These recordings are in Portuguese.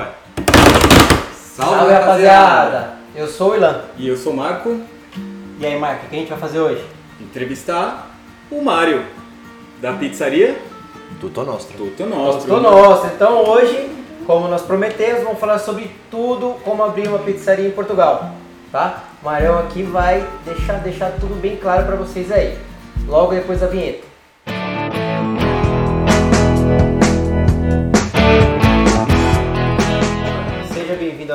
vai. Salve, rapaziada! Eu sou o Ilan. E eu sou o Marco. E aí, Marco, o que a gente vai fazer hoje? Entrevistar o Mário, da pizzaria Tutto nostro. Tutto Nostro. Tô nosso. Então hoje, como nós prometemos, vamos falar sobre tudo como abrir uma pizzaria em Portugal, tá? O Marião aqui vai deixar, deixar tudo bem claro pra vocês aí. Logo depois da vinheta.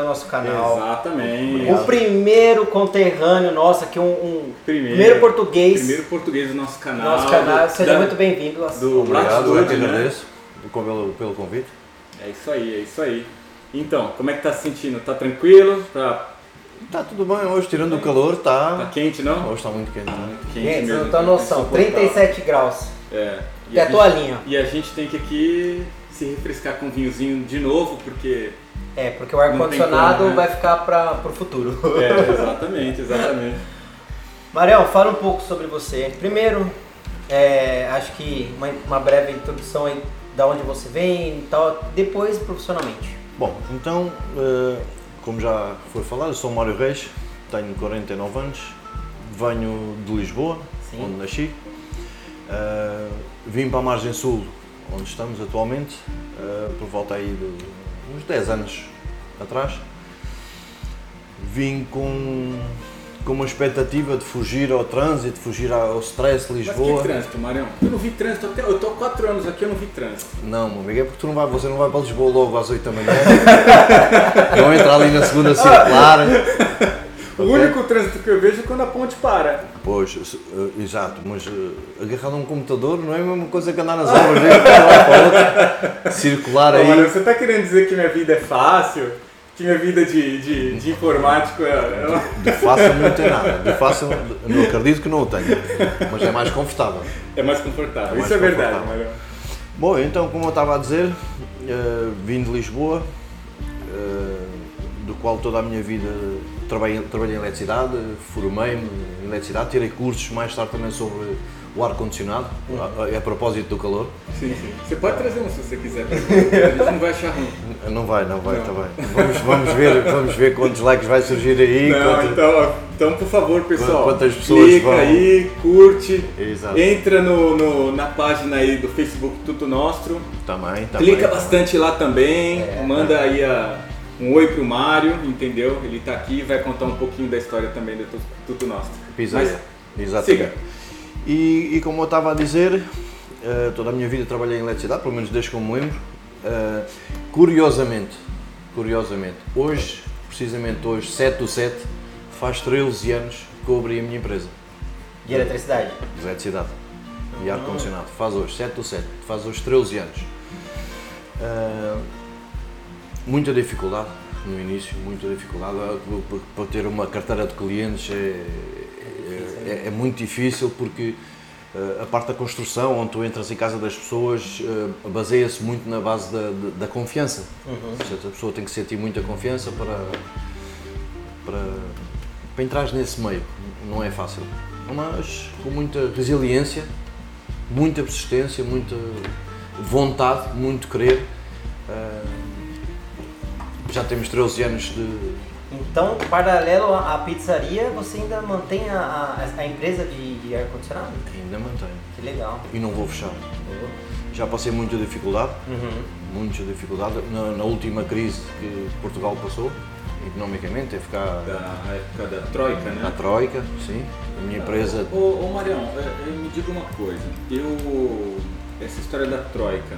Nosso canal. Exatamente. O primeiro conterrâneo nosso aqui, um, um Primeiro. primeiro português Primeiro português do nosso canal. nosso canal. do- Seja da- muito bem-vindo. do Obrigado, que né? pelo, pelo convite. É isso aí, é isso aí. Então, como é que tá se sentindo? Tá tranquilo? Tá, Está tudo bem hoje, tirando o calor, tá está. quente, não? Hoje está muito quente. Tá né? muito quente vocês mesmo, não tem tá noção. insuportável. 37 graus. É. E a gente- toalhinha? E a gente tem que aqui se refrescar com um vinhozinho de novo, porque. É, porque o ar-condicionado né? vai ficar para o futuro. É, exatamente, exatamente. Marião, fala um pouco sobre você. Primeiro, é, acho que uma, uma breve introdução aí da onde você vem e tal. Depois, profissionalmente. Bom, então, eh, como já foi falado, eu sou o Mário Reis, tenho 49 anos, venho de Lisboa, Sim. onde nasci. Eh, vim para a Margem Sul, onde estamos atualmente, eh, por volta aí de uns 10 anos atrás. Vim com, com uma expectativa de fugir ao trânsito, fugir ao stress de Mas Lisboa. que trânsito, Marião? Eu não vi trânsito até. Eu tô há 4 anos aqui, eu não vi trânsito. Não, meu amigo, é porque tu não vai, você não vai para Lisboa logo às 8 da manhã. não entra ali na segunda circular. O único trânsito que eu vejo é quando a ponte para. Pois, eh, exato, mas eh, agarrar num computador não é a mesma coisa que andar nas obras, de um outro, circular aí. você tá querendo dizer que minha vida é fácil? Que minha vida de, de, de informático é. é- De fácil não tem nada, de fácil não acredito que não o tenha, mas é mais confortável. É mais confortável. É mais Isso é verdade. Marião. Bom, então, como eu estava a dizer, eh, vim de Lisboa, eh, do qual toda a minha vida trabalhei, trabalhei em eletricidade, formei-me em eletricidade, tirei cursos mais tarde também sobre o ar-condicionado, a, a- a propósito do calor. Sim, sim. Você pode trazer um se você quiser. A gente não vai achar ruim. Não vai, não vai, está bem. Vamos, vamos, ver, vamos ver quantos likes vai surgir aí. Não, quanto- então, então, por favor, pessoal. Quantas pessoas clica vão- aí, curte. Exato. Entra no, no- na página aí do Facebook Tudo Nostro. Também, também. Clica também. bastante lá também. É. Manda aí a- um oi pro Mário, entendeu? Ele tá aqui e vai contar um pouquinho da história também do Tu- Tudo. Mas Exatamente. siga. E, e como eu estava a dizer, eh, toda a minha vida trabalhei em eletricidade, pelo menos desde que eu me lembro. Eh, curiosamente, curiosamente, hoje, precisamente hoje, 7 do 7, faz 13 anos que eu abri a minha empresa De eletricidade. de eletricidade e ar-condicionado. Faz hoje, 7 do 7, faz hoje 13 anos. Eh, muita dificuldade no início, muita dificuldade. Para ter uma carteira de clientes é, é, é muito difícil porque eh, a parte da construção, onde tu entras em casa das pessoas, eh, baseia-se muito na base da, da, confiança. Portanto, a pessoa tem que sentir muita confiança para, para, para entrar nesse meio. Não é fácil. Mas com muita resiliência, muita persistência, muita vontade, muito querer. eh, já temos 13 anos de, Então, paralelo à pizzaria, você ainda mantém a, a, a empresa de, de ar-condicionado? ainda mantenho. Que legal. E não vou fechar. Já passei muita dificuldade, Uhum. muita dificuldade. Na, na última crise que Portugal passou, economicamente, teve cá Da época da Troika, né? a Troika, sim. A minha empresa. Ô, ô Marião, é, é, me diga uma coisa. Eu. Essa história da Troika.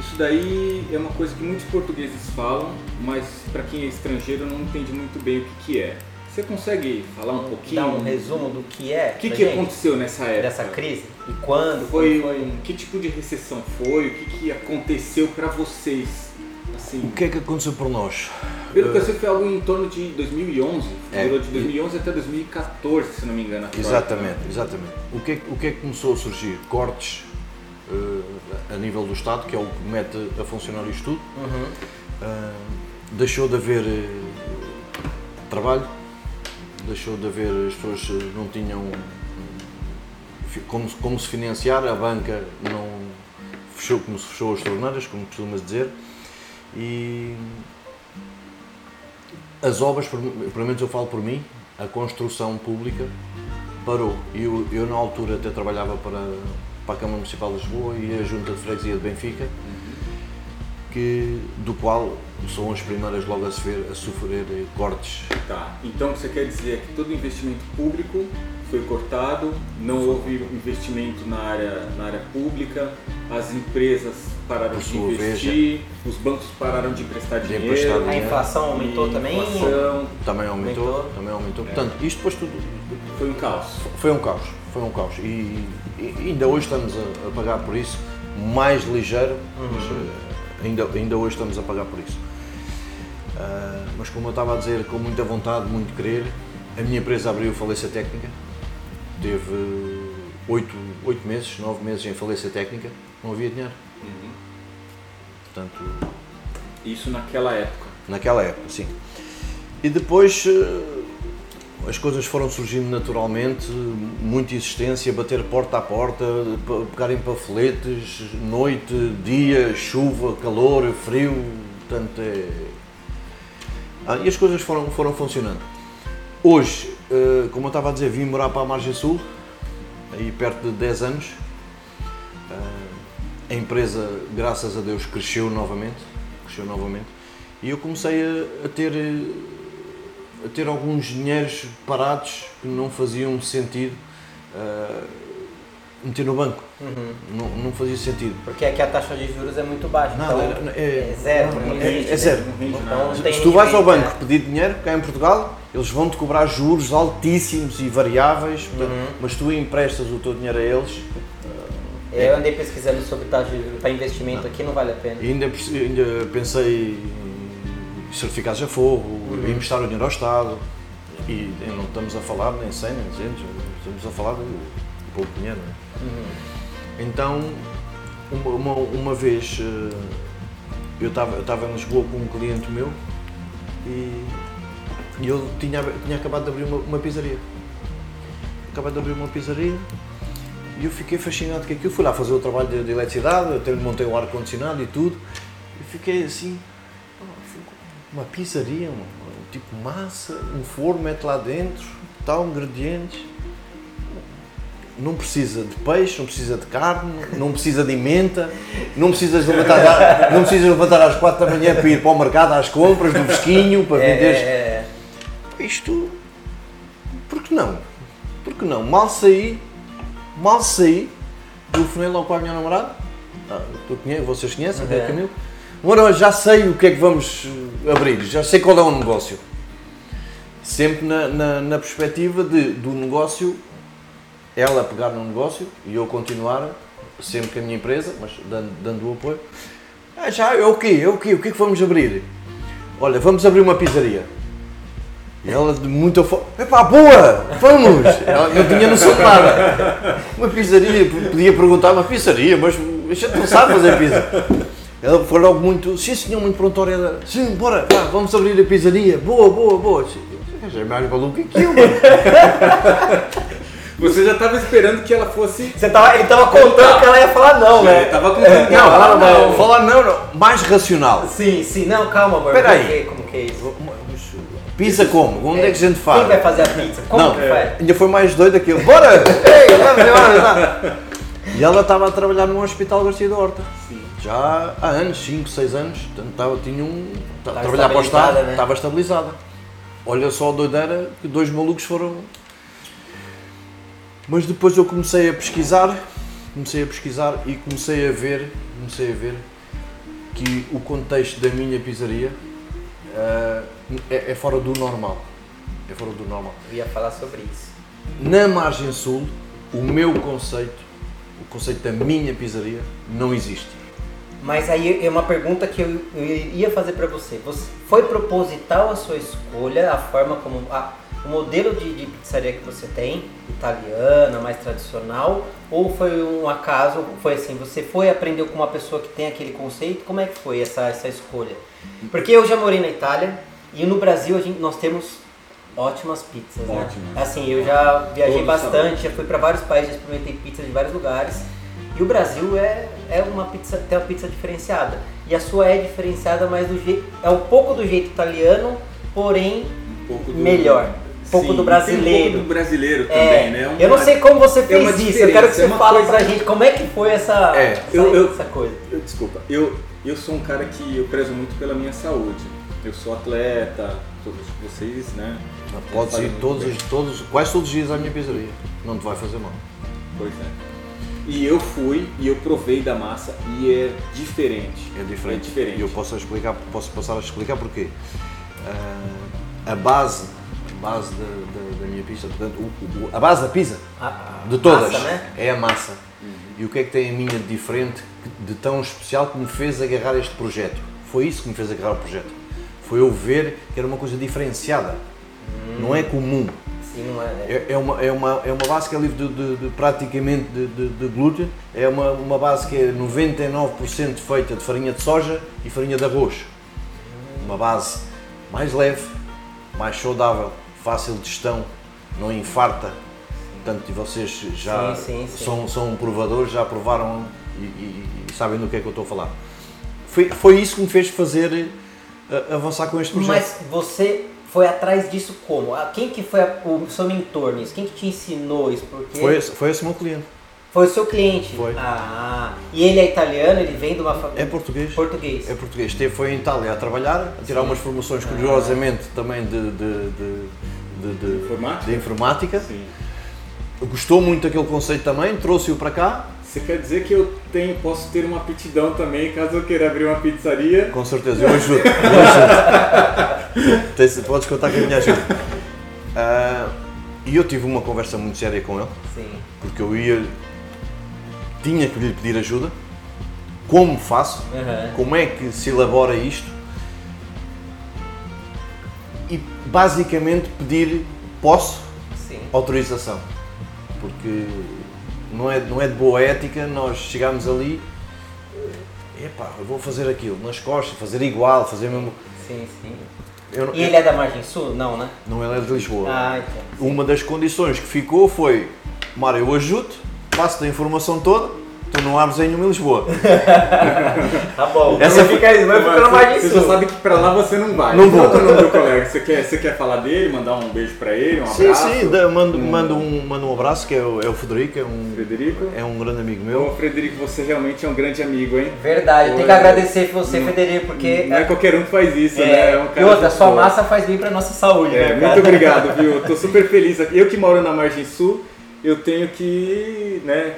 Isso daí é uma coisa que muitos portugueses falam, mas para quem é estrangeiro não entende muito bem o que, que é. Você consegue falar um pouquinho? Dá um resumo do que é O que, que gente, aconteceu nessa época? dessa crise? E quando? Foi, Quando um- que tipo de recessão foi? O que, que aconteceu para vocês? O Assim, que é que aconteceu por nós? pelo que eu sei foi algo em torno de 2011. É. Durou de 2011 até 2014, se não me engano. Exatamente, exatamente. O que, é, o que é que começou a surgir? Cortes eh, a nível do Estado, que é o que mete a funcionar isto tudo. Uhum. Ah, deixou de haver eh, trabalho, deixou de haver, as pessoas eh, não tinham como, se- como se financiar, a banca não fechou como se fechou as torneiras, como costuma dizer, e, as obras, pelo menos eu falo por mim, a construção pública parou. Eu, eu na altura até trabalhava para, para a Câmara Municipal de Lisboa e a Junta de Freguesia de Benfica, que, do qual são as primeiras logo a sofrer, a sofrer cortes. Tá. Então o que você quer dizer é que todo investimento público foi cortado, não houve investimento na área, na área pública, as empresas pararam de investir, os bancos pararam de emprestar dinheiro. emprestar A dinheiro. inflação aumentou e também? inflação, Também aumentou, Aumentou. também aumentou. Portanto, isto depois tudo foi um caos. foi um caos, foi um caos. E ainda hoje estamos a, a pagar por isso, mais ligeiro, mas eh, ainda, ainda hoje estamos a pagar por isso. Ah, mas como eu estava a dizer, com muita vontade, muito querer, a minha empresa abriu falência técnica, teve oito, oito meses, nove meses em falência técnica, não havia dinheiro. Portanto, Isso naquela época. naquela época, sim. E depois eh, as coisas foram surgindo naturalmente, muita existência, bater porta a porta, pe- pegarem panfletes, noite, dia, chuva, calor, frio, portanto é... Ah, e as coisas foram, foram funcionando. Hoje, eh, como eu estava a dizer, vim morar para a Margem Sul, aí perto de 10 anos. Ah, a empresa, graças a Deus, cresceu novamente, cresceu novamente. E eu comecei a, a ter a ter alguns dinheiros parados que não faziam sentido ah, meter no banco. Não, não fazia sentido. Porque aqui a taxa de juros é muito baixa. Nada, então é- é- é zero. não, não é- existe, é zero. Não rende Então, não tem Se tu vais ao banco pedir dinheiro, cá em Portugal, eles vão-te cobrar juros altíssimos e variáveis, portanto, Uhum. mas tu emprestas o teu dinheiro a eles Eu andei pesquisando sobre taxa de juros para investimento aqui, não vale a pena. e ainda, ainda pensei certificados a fogo, Uhum. emprestar o dinheiro ao Estado e não estamos a falar nem 100 nem 200, estamos a falar de pouco dinheiro. é? Uhum. Então, uma, uma, uma vez eh, eu estava eu em Lisboa com um cliente meu e, e ele tinha, tinha acabado de abrir uma, uma pizzaria. Acabado de abrir uma pizzaria e eu fiquei fascinado com aquilo. Fui lá fazer o trabalho de, de eletricidade, até montei o ar-condicionado e tudo. E fiquei assim, "Oh, uma pizzaria, um, tipo massa, um forno, mete lá dentro, tal, ingredientes não precisa de peixe, não precisa de carne, não precisa de menta, não precisas levantar, não precisas levantar às quatro da manhã para ir para o mercado às compras do fresquinho, para É, vender. é, Isto, por que não? Por que não? Mal saí, mal saí do funil ao qual a minha namorada, ah, tu conhe- vocês conhecem, Uhum. é Camilo? Ora, já sei o que é que vamos eh, abrir, já sei qual é o negócio. Sempre na, na, na perspectiva de, do negócio, ela pegar no negócio e eu continuar sempre com a minha empresa, mas dando, dando o apoio. Ah, já, é o quê? É o quê? O que é que vamos abrir? Olha, vamos abrir uma pizzaria. E ela de muita fome, epá, boa, vamos! Ela não tinha noção de nada. Uma pizzaria, podia perguntar, uma pizzaria, mas a gente não sabe fazer pizza. Ela foi logo muito, sim senhor, muito prontória, sim, bora, vá, vamos abrir a pizzaria, boa, boa, boa. Já é mais maluco que eu, mano. Você já estava esperando que ela fosse. Você tava, ele tava contando que ela ia falar não, É, né? tava com Não, ela não, não. falar não, não, mais racional. Sim, sim. Não, calma, amor. Espera como aí. que- Como que é isso? Pizza como? Onde é, que a gente faz? Quem vai fazer a pizza? Como não, que faz? ainda foi mais doido aquilo. Bora! Ei, vamos embora! E ela estava a trabalhar no Hospital Garcia da Horta. Já há anos, 5, 6 anos. Estava, tinha um. Estava a trabalhar para o Estado, né? estava estabilizada. Olha só a doideira que dois malucos foram. Mas depois eu comecei a pesquisar, comecei a pesquisar e comecei a ver, comecei a ver que o contexto da minha pizzaria ah, é, é fora do normal. É fora do normal. Eu ia falar sobre isso. Na margem sul, o meu conceito, o conceito da minha pizzaria, não existe. Mas aí é uma pergunta que eu, eu ia fazer pra você. você. Foi proposital a sua escolha, a forma como. A, o modelo de, de pizzaria que você tem, italiana, mais tradicional, ou foi um acaso, foi assim, você foi aprendeu com uma pessoa que tem aquele conceito? Como é que foi essa, essa escolha? Porque eu já morei na Itália e no Brasil a gente, nós temos ótimas pizzas, né? Ótimas. Assim, eu já viajei Todos bastante, já fui para vários países, já experimentei pizza de vários lugares. E o Brasil é, é uma pizza, tem uma pizza diferenciada. E a sua é diferenciada, mas do jeito, é um pouco do jeito italiano, porém Um pouco do, melhor. Um pouco Sim, do brasileiro. Um pouco do brasileiro também, É, né? eu não sei como você é fez uma isso, eu quero que diferença, você é uma fale coisa- pra gente como é que foi essa, É, essa, eu- eu- essa coisa. Eu, desculpa, eu, eu sou um cara que eu prezo muito pela minha saúde. Eu sou atleta, todos vocês, né? Fazem ir todos, todos, quase todos os dias à minha pizzaria. Não te vai fazer mal. Pois é. E eu fui e eu provei da massa e é diferente. É diferente. É diferente. E eu posso explicar, posso passar a explicar porquê. Ah, a base, a base da, da- da minha pizza, portanto, o- o- a base da pizza A- a de todas massa, né? é a massa. E o que é que tem a minha de diferente, de tão especial que me fez agarrar este projeto? Foi isso que me fez agarrar o projeto. Foi eu ver que era uma coisa diferenciada. Não é comum. Sim, é. É, é uma, é, uma, é uma base que é livre de, de- de praticamente de, de- de glúten, é uma, uma base que é 99% feita de farinha de soja e farinha de arroz. Uma base mais leve, mais saudável, fácil de gestão, não infarta. Portanto, e vocês já Sim, sim, sim. São, são provadores, já provaram e, e- e sabem do que é que eu estou a falar. Foi, foi isso que me fez fazer eh, avançar com este projeto. Mas você foi atrás disso como? Ah, Quem que foi a- o seu mentor nisso? Quem que te ensinou isso? Porque Foi, esse- foi esse meu cliente. foi o seu cliente. Foi. Ah, e ele é italiano, ele vem de uma É família português. português. É português. Esteve, foi em Itália a trabalhar, a tirar Sim. umas formações, curiosamente, também de, de, de, de- de- Informática? de informática. Sim. Gostou muito daquele conceito também, trouxe-o para cá. Você quer dizer que eu tenho, posso ter uma aptidão também, caso eu queira abrir uma pizzaria? Com certeza, eu ajudo. Eu ajudo. Podes contar com a minha ajuda. Ah, E eu tive uma conversa muito séria com ele, Sim. porque eu ia. tinha que lhe pedir ajuda. Como faço? Aham. Como é que se elabora isto? E basicamente pedir posso Sim. autorização. Porque não é, não é de boa ética nós chegarmos ali, eh, epá, eu vou fazer aquilo nas costas, fazer igual, fazer mesmo. Sim, sim. Eu, E ele é da margem sul? Não, né? Não ele é de Lisboa. Ah, então. Uma das condições que ficou foi, Mário, eu ajudo, passo-te a informação toda, tu não abres ainda em Lisboa. Tá bom. Essa Você fica, vai ficar na margem você já sabe que pra lá você não vai. Não vou. Qual é o nome do colega? Você quer, você quer falar dele, mandar um beijo pra ele, um Sim, abraço? sim, dá- mando, mando, um, mando um abraço, que é o, é o Federico, é um, Frederico? é um grande amigo Ô, meu. Frederico, você realmente é um grande amigo, hein? Verdade, eu tenho que Olha, agradecer você, não- Federico, porque. Não é qualquer um que faz isso, é, né? É um cara e outra, sua bom. massa faz bem pra nossa saúde, É, né, cara? muito obrigado, viu? Eu tô super feliz aqui. Eu que moro na Margem Sul, eu tenho que, né,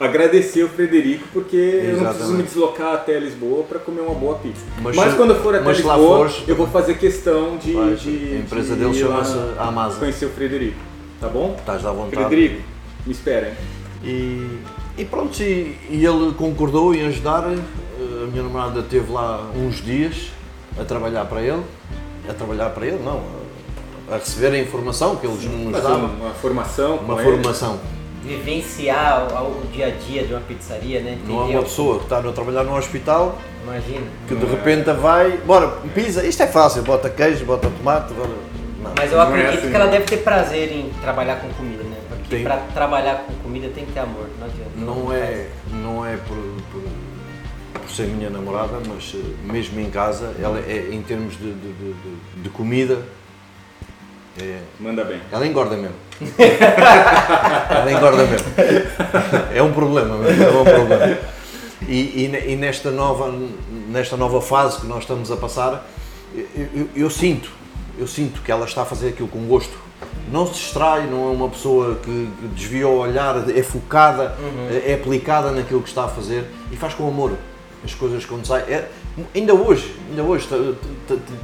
agradecer o Frederico, porque eu não preciso Exatamente. me deslocar até Lisboa para comer uma boa pizza. Mas Mas, quando eu for até Lisboa, fores- eu vou fazer questão de, Vais, de a empresa de dele chama-se Amasa. conhecer o Frederico, tá bom? Estás à vontade. Frederico, me espera, hein? E, e pronto, e, e ele concordou em ajudar. Eh, A minha namorada esteve lá uns dias a trabalhar para ele. A trabalhar para ele, não. A, a receber a informação que eles nos davam. uma formação Uma com ele. Vivenciar o, o dia a dia de uma pizzaria, né? Não é Entendeu? uma pessoa que está a trabalhar no hospital Imagina. que de Não é. repente vai. Bora, pizza, isto é fácil, bota queijo, bota tomate. Bora. Não. Mas eu Não é acredito assim, que ela não. deve ter prazer em trabalhar com comida, né? Porque pra trabalhar com comida tem que ter amor, não adianta. Não é, não é por, por, por ser minha namorada, mas eh, mesmo em casa, ela é, em termos de, de, de- de- de comida, é- Manda bem. ela engorda mesmo. ela engorda mesmo. É um problema mesmo, é um problema. E, e e nesta, nova, nesta nova fase que nós estamos a passar, eu, eu- eu sinto, eu sinto que ela está a fazer aquilo com gosto. Não se distrai, não é uma pessoa que desvia o olhar, é focada, é aplicada naquilo que está a fazer e faz com amor as coisas quando saem. É- ainda hoje, ainda hoje,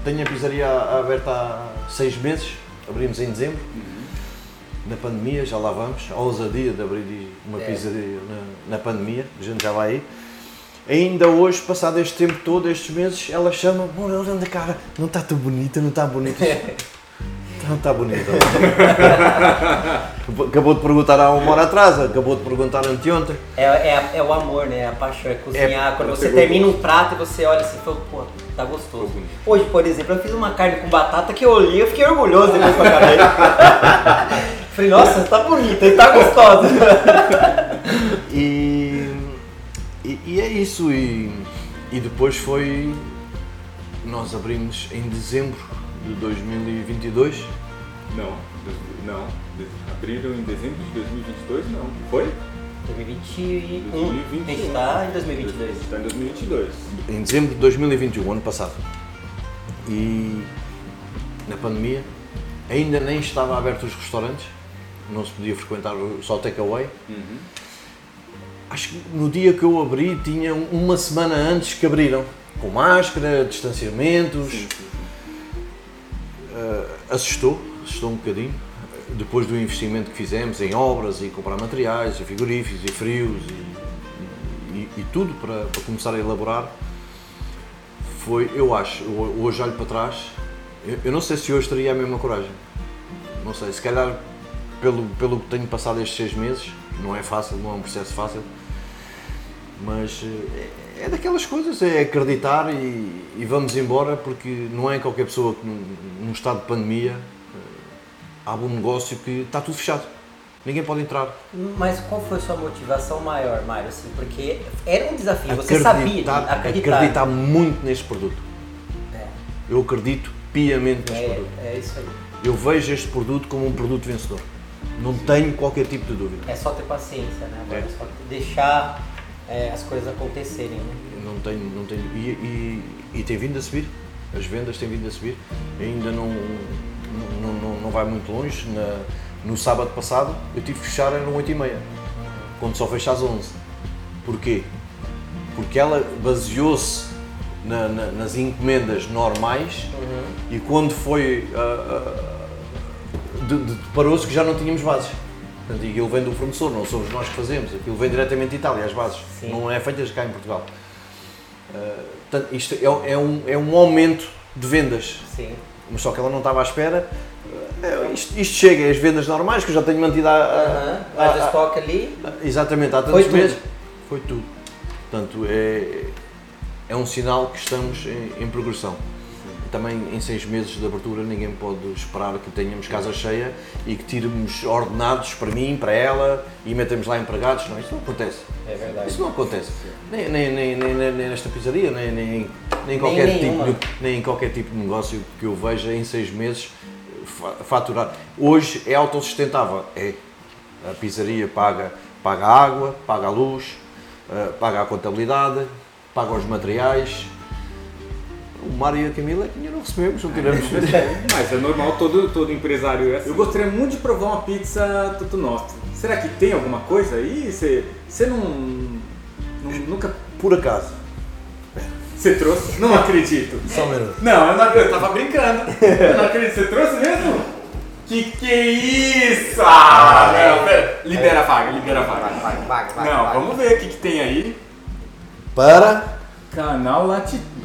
tenho a pizzaria aberta há seis meses, abrimos em dezembro, na pandemia, já lá vamos, a ousadia de abrir uma É. pizzaria na, na pandemia, a gente já vai aí. Ainda hoje, passado este tempo todo, estes meses, ela chama, amor, olha a cara, não está tão bonita, não está bonita. Não está bonita. acabou de perguntar há uma hora atrás, acabou de perguntar anteontem. É, é, a- é o amor, né? A paixão, é cozinhar. Quando ela você termina um gosto. prato e você olha assim e fala, pô, tá gostoso. Hoje, por exemplo, eu fiz uma carne com batata que eu olhei, eu fiquei orgulhoso depois que eu acabei. Falei, nossa, tá bonita e tá gostosa. E, e, e é isso. E, e depois foi. Nós abrimos em dezembro de 2022. Não, dois- não. Abriram em dezembro de 2022, não. Foi? 2021. 2021. A gente tá em 2022. Está em 2022. Em dezembro de 2021, ano passado. E na pandemia ainda nem estavam abertos os restaurantes, não se podia frequentar só takeaway. Uhum. Acho que no dia que eu abri tinha um- uma semana antes que abriram, com máscara, distanciamentos. Sim, sim, sim. Uh, assustou, assustou um bocadinho. Depois do investimento que fizemos em obras e comprar materiais, e frigoríficos e frios e, e- e tudo para, para começar a elaborar, foi, eu acho, hoje olho para trás, eu, eu não sei se hoje teria a mesma coragem. Não sei, se calhar pelo, pelo que tenho passado estes seis meses, não é fácil, não é um processo fácil, mas é, é daquelas coisas, é acreditar e, e vamos embora porque não é qualquer pessoa que num, num estado de pandemia eh, abre um negócio que está tudo fechado. Ninguém pode entrar. Mas qual foi a sua motivação maior, Mário? Assim, porque era um desafio, você sabia Acreditar, acreditar. acreditar muito neste produto. É, Eu acredito piamente neste produto. é, é isso aí. Eu vejo este produto como um produto vencedor. Não tenho qualquer tipo de dúvida. É só ter paciência, né? Agora É. é só deixar é, as coisas acontecerem, né? Não tenho, não tenho. E, e, e tem vindo a subir. As vendas têm vindo a subir. Ainda não, não, não, não vai muito longe. Na- no sábado passado eu tive que fechar eram 8h30, quando só fecha às 11 Porquê? Porque ela baseou-se na- na- nas encomendas normais e quando foi. De- de- Deparou-se que já não tínhamos bases. Portanto, e vem do fornecedor, não somos nós que fazemos, aquilo vem diretamente de Itália, as bases, Sim. não é feitas cá em Portugal. Ah, portanto, isto é, é um, é um aumento de vendas, Sim. mas só que ela não estava à espera. Ah, isto, isto chega, as vendas normais que eu já tenho mantido. Mas o há- estoque ali. Exatamente, há Foi tantos tudo. meses. Foi tudo. Portanto, é, é um sinal que estamos em, em progressão. Também em seis meses de abertura ninguém pode esperar que tenhamos casa cheia e que tiremos ordenados para mim, para ela e metemos lá empregados. Não, isso não acontece. É verdade. Isso não acontece. Nem, nem, nem, nem, nem- nem nesta pizzaria, nem, nem, nem, em qualquer tipo nenhuma. de, nem em qualquer tipo de negócio que eu veja em seis meses fa- faturar. Hoje é autossustentável. É. A pizzaria paga, paga a água, paga a luz, eh, paga a contabilidade, paga os materiais. O Mário e a Camila é que ainda não recebemos, não tiramos. Mas é normal, todo, todo empresário é assim. Eu gostaria muito de provar uma pizza Tutu Nostro. Será que tem alguma coisa aí? Você, você não, não- Nunca. Por acaso. Você trouxe? Não acredito. Só um minuto. Não, eu, não, eu tava brincando. Eu não acredito. Você trouxe mesmo? Que que é isso? Ah, não, pera. Libera a vaga, libera a vaga. Vai, vai, vai. Não, vamos ver o que, que tem aí. Para. Canal Latitude.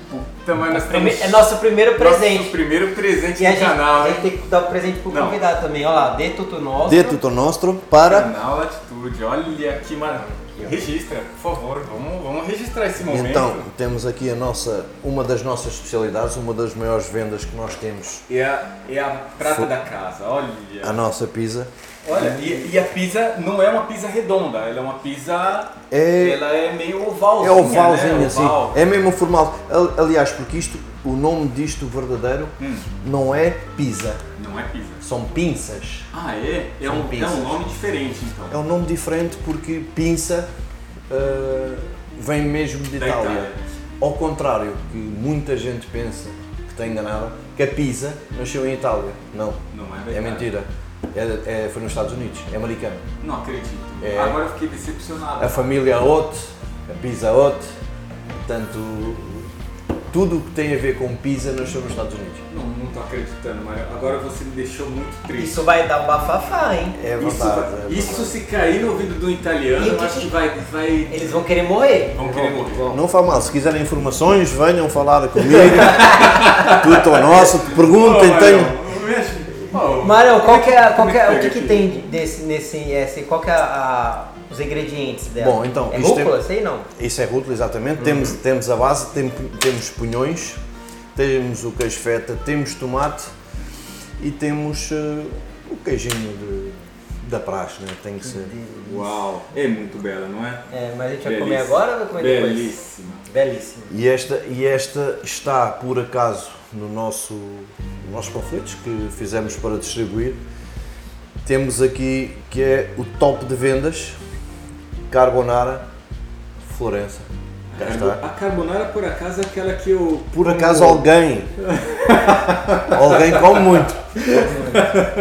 Também nós Prime- estamos- É nosso primeiro presente. Nosso primeiro presente E do gente, canal, a gente tem que dar o presente pro Não. convidado também. Olha lá, de tudo nosso. De tudo nostro para. Canal Latitude, olha que maravilha. Registra, por favor, vamos, vamos registrar esse momento. Então, temos aqui a nossa, uma das nossas especialidades, uma das maiores vendas que nós temos, É a, é a prata Fo- da casa, olha. a nossa pizza. Olha, e, e a pizza não é uma pizza redonda, ela é uma pizza. É- Ela é meio ovalzinha. É ovalzinho né? assim, Oval. é mesmo formal. Al- Aliás, porque isto, o nome disto verdadeiro Hum, não é pizza, não é pizza. são pinças. Ah, é? É um, é um nome diferente então. É um nome diferente porque pinça ah, vem mesmo de Da Itália. Itália. Ao contrário que muita gente pensa que está enganada, que a pizza nasceu em Itália. Não, Não é é verdade. mentira. É, é- foi nos Estados Unidos, é americano. Não acredito. É. Agora eu fiquei decepcionado. a família Hot, a Pizza Hot, portanto, tudo o que tem a ver com pizza nasceu nos Estados Unidos. Não, não tô acreditando, Mário. Agora você me deixou muito triste. Isso vai dar um bafafá, hein? É Isso, verdade. vai- é isso se cair no ouvido do italiano, E o eu que acho que- vai. vai... Eles vão querer morrer. Vão querer morrer. Não faz mal, se quiserem informações, venham falar comigo. tudo ao nosso, perguntem, tenho. Mário, qual que é, qual que é- o que, que tem desse, nesse, esse, qual que é a- os ingredientes dela? Bom, então, é isto rúcula, sei não. Isso é rúcula, exatamente. Temos, temos a base, tem- temos punhões, temos o queijo feta, temos tomate e temos eh, o queijinho de da praxe, né? Tem que ser. Uau, é muito bela, não é? É, mas a gente vai Belíssima. comer agora ou vai comer depois? Belíssima. Belíssimo. E esta, e esta está, por acaso, no nosso, nos nossos panfletos que fizemos para distribuir. Temos aqui que é o top de vendas Carbonara Florença. Cá está. A carbonara, por acaso, é aquela que eu. Por acaso alguém, alguém come muito.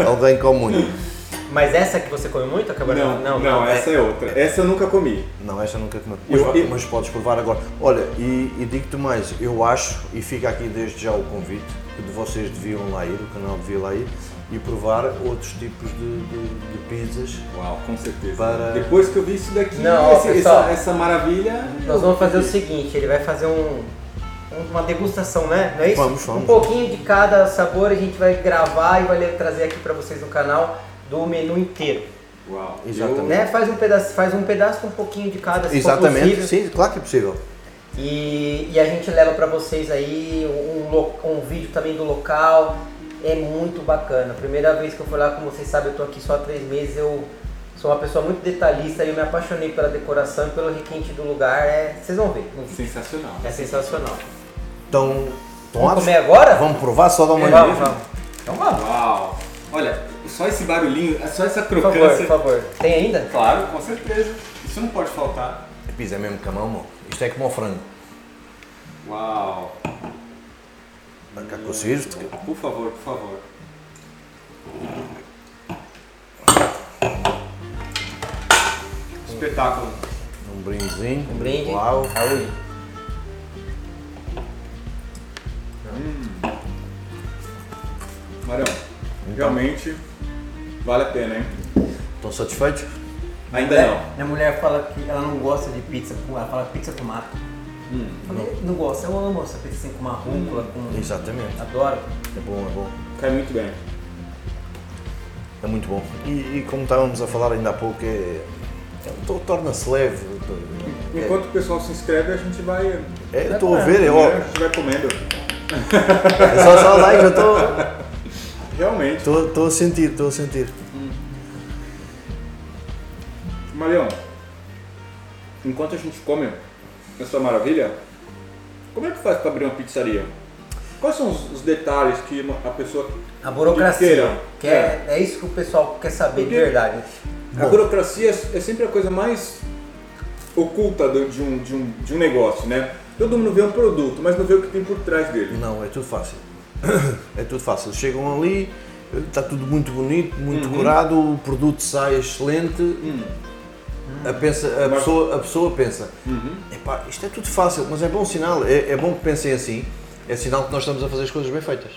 Alguém come muito. Mas essa que você come muito, acabou Não, não, essa é outra. Essa eu nunca comi. Não, esta nunca comi. Eu- Mas, eu- mas podes provar agora. Olha, e, e digo-te mais, eu acho, e fica aqui desde já o convite, que de vocês deviam lá ir, o canal devia lá ir, e provar outros tipos de, de, de pizzas. Uau, com certeza. Para- Depois que eu vi isso daqui, Não, esse- pessoal, essa, essa maravilha. Nós eu vamos fazer o seguinte, ele vai fazer um, uma degustação, né? Não é isso? Vamos, vamos. Um pouquinho de cada sabor a gente vai gravar e vai trazer aqui pra vocês no canal do menu inteiro. Uau. Exatamente. Né? Faz um pedaço, faz um pedaço com um pouquinho de cada, se for Exatamente, possível. sim, claro que é possível. E, e a gente leva pra vocês aí um, um vídeo também do local. É muito bacana. Primeira vez que eu fui lá, como vocês sabem, eu tô aqui só há três meses. Eu sou uma pessoa muito detalhista e eu me apaixonei pela decoração e pelo requinte do lugar. É, vocês vão ver. Sensacional. É sensacional. Então, Vamos comer agora? Vamos provar só É olhada. vamos, vamos. Então vamos. Uau. Olha, só esse barulhinho, só essa Por favor, crocância. por favor. Tem ainda? Claro, com certeza. Isso não pode faltar. A pizza é mesmo camão, amor. Isto é como o frango. Uau. Vai cá com. Por favor, por favor. Espetáculo. Um brindezinho. Um brinde. Uau. Saúde. Marião, realmente vale a pena, hein? Estão satisfeitos? Ainda É, não. Minha mulher fala que ela não gosta de pizza com. Ela fala pizza com mato. Hum. Eu falei, não gosto, eu amo essa pizza assim com uma rúcula, com. Exatamente. Adoro. É bom, é bom. Cai muito bem. É muito bom. E, e como estávamos a falar ainda há pouco, é, é- to- torna-se leve. É, Enquanto o pessoal se inscreve, a gente vai. é, estou a ver, é, ó, A gente vai comendo. é só só que eu estou. Realmente. Estou a sentir, estou a sentir. Marião, enquanto a gente come essa maravilha, como é que faz para abrir uma pizzaria? Quais são os, detalhes que uma- a pessoa. A burocracia. Que é, é isso que o pessoal quer saber de Porque- verdade. A burocracia é é sempre a coisa mais oculta do- de, um, de, um, de um negócio, né? Todo mundo vê um produto, mas não vê o que tem por trás dele. Não, é tudo fácil. É tudo fácil. Chegam ali, está tudo muito bonito, muito Uhum. decorado, o produto sai excelente. Hum. A, pensa, a, Mas- pessoa, a pessoa pensa, Uhum. Epá, isto é tudo fácil, mas é bom sinal, é, é bom que pensem assim, é sinal que nós estamos a fazer as coisas bem feitas.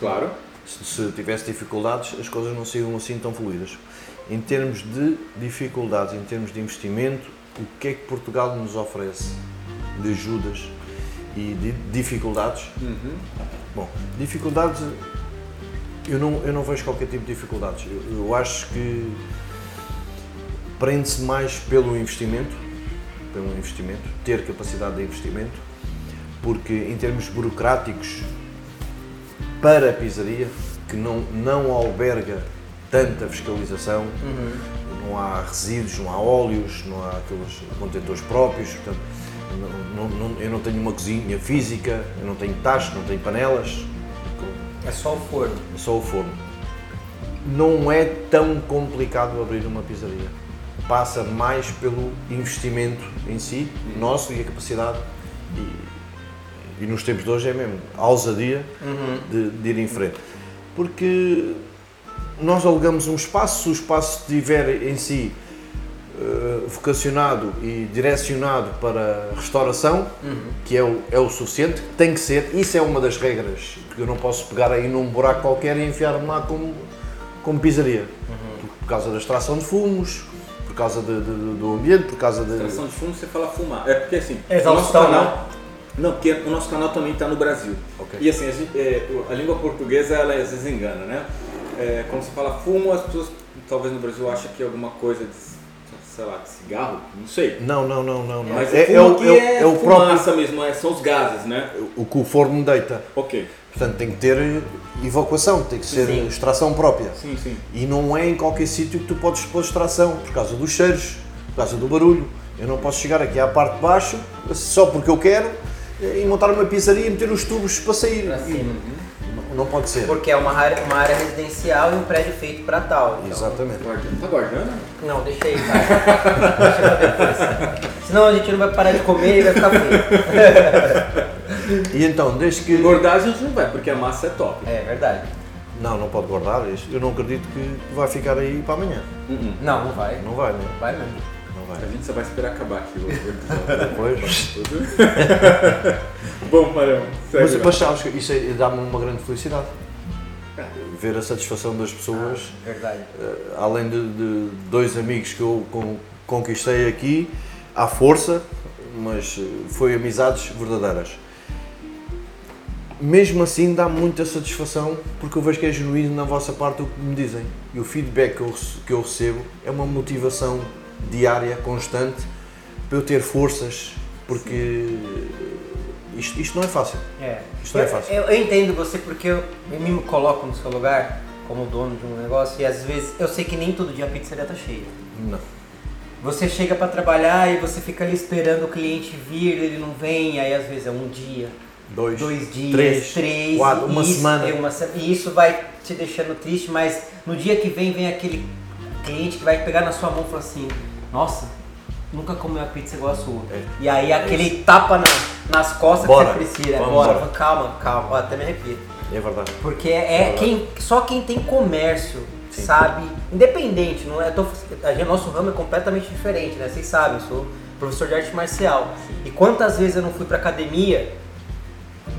Claro. Se, se tivesse dificuldades, as coisas não sigam assim tão fluídas. Em termos de dificuldades, em termos de investimento, o que é que Portugal nos oferece de ajudas e de dificuldades? Uhum. Bom, dificuldades, eu não, eu não vejo qualquer tipo de dificuldades. Eu, eu acho que prende-se mais pelo investimento, pelo investimento, ter capacidade de investimento, porque em termos burocráticos, para a pizzaria, que não, não alberga tanta fiscalização, não há resíduos, não há óleos, não há aqueles contentores próprios, portanto, não- não- não- eu não tenho uma cozinha física, eu não tenho tachos, não tenho panelas, É só o forno. é só o forno. Não é tão complicado abrir uma pizzaria. Passa mais pelo investimento em si, nosso e a capacidade. E, e nos tempos de hoje é mesmo a ousadia de, de ir em frente. Porque nós alugamos um espaço, se o espaço estiver em si vocacionado e direcionado para restauração, que é o, é o suficiente, tem que ser, isso é uma das regras, porque eu não posso pegar aí num buraco qualquer e enfiar-me lá como, como pizzaria. Por, por causa da extração de fumos, por causa de- de- do ambiente, por causa de... Extração de fumo, você fala fumar. É porque assim, É o nosso canal. Não, porque o nosso canal também está no Brasil. Ok. E assim, a, gente- é, a língua portuguesa, ela às vezes engana, né? É, quando você fala fumo, as pessoas, talvez no Brasil, acham que é alguma coisa de sei lá, cigarro, não sei. Não, não, não, não. não. Mas é, o fumo é o, aqui é é, é o próprio mesmo, é, são os gases, né? o que o forno deita. Ok, Portanto, tem que ter evacuação, tem que ser Sim. extração própria. sim, sim. E não é em qualquer sítio que tu podes pôr extração, por causa dos cheiros, por causa do barulho. Eu não posso chegar aqui à parte de baixo, só porque eu quero, e montar uma pizzaria e meter os tubos para sair. Pra cima. Não, não pode ser. Porque é uma área, uma área residencial e um prédio feito para tal. então- Exatamente. Guardando. Tá guardando? Não, deixa aí, cara. deixa pra depois. Senão a gente não vai parar de comer e vai ficar feio. E então, desde que. Engordar a gente não vai, porque a massa é top. É verdade. Não, não pode guardar. Eu não acredito que vai ficar aí para amanhã. Não, não vai. Não vai, não. Vai mesmo. Não A vai. gente só vai esperar acabar aqui o. Depois. Bom, Marão, segue Mas, lá. mas sabes que isso aí dá-me uma grande felicidade. Ver a satisfação das pessoas. Verdade. Eh, além de, de dois amigos que eu con- conquistei aqui, à força, mas eh, foi amizades verdadeiras. Mesmo assim dá muita satisfação porque eu vejo que é genuíno na vossa parte o que me dizem. E o feedback que eu, rece- que eu recebo é uma motivação diária, constante, para eu ter forças, porque isto, isto não é fácil. É. Isto não é fácil. Eu, eu entendo você porque eu, eu me coloco no seu lugar como dono de um negócio e às vezes eu sei que nem todo dia a pizzaria tá cheia. Não. Você chega para trabalhar e você fica ali esperando o cliente vir, ele não vem, aí às vezes é um dia, Dois, dois dias, três, três, quatro, uma isso, semana. é uma e isso vai te deixando triste, mas no dia que vem, vem aquele cliente que vai pegar na sua mão e falar assim, nossa, nunca comeu uma pizza igual a sua. É. E aí aquele tapa na- nas costas Bora. que você precisa. Vamos Bora, embora. calma, calma, até me arrepio. É verdade. Porque é quem, só quem tem comércio Sim. sabe, independente, não é? Tô, a gente, nosso ramo é completamente diferente, né? Vocês sabem, eu sou professor de arte marcial. E quantas vezes eu não fui pra academia,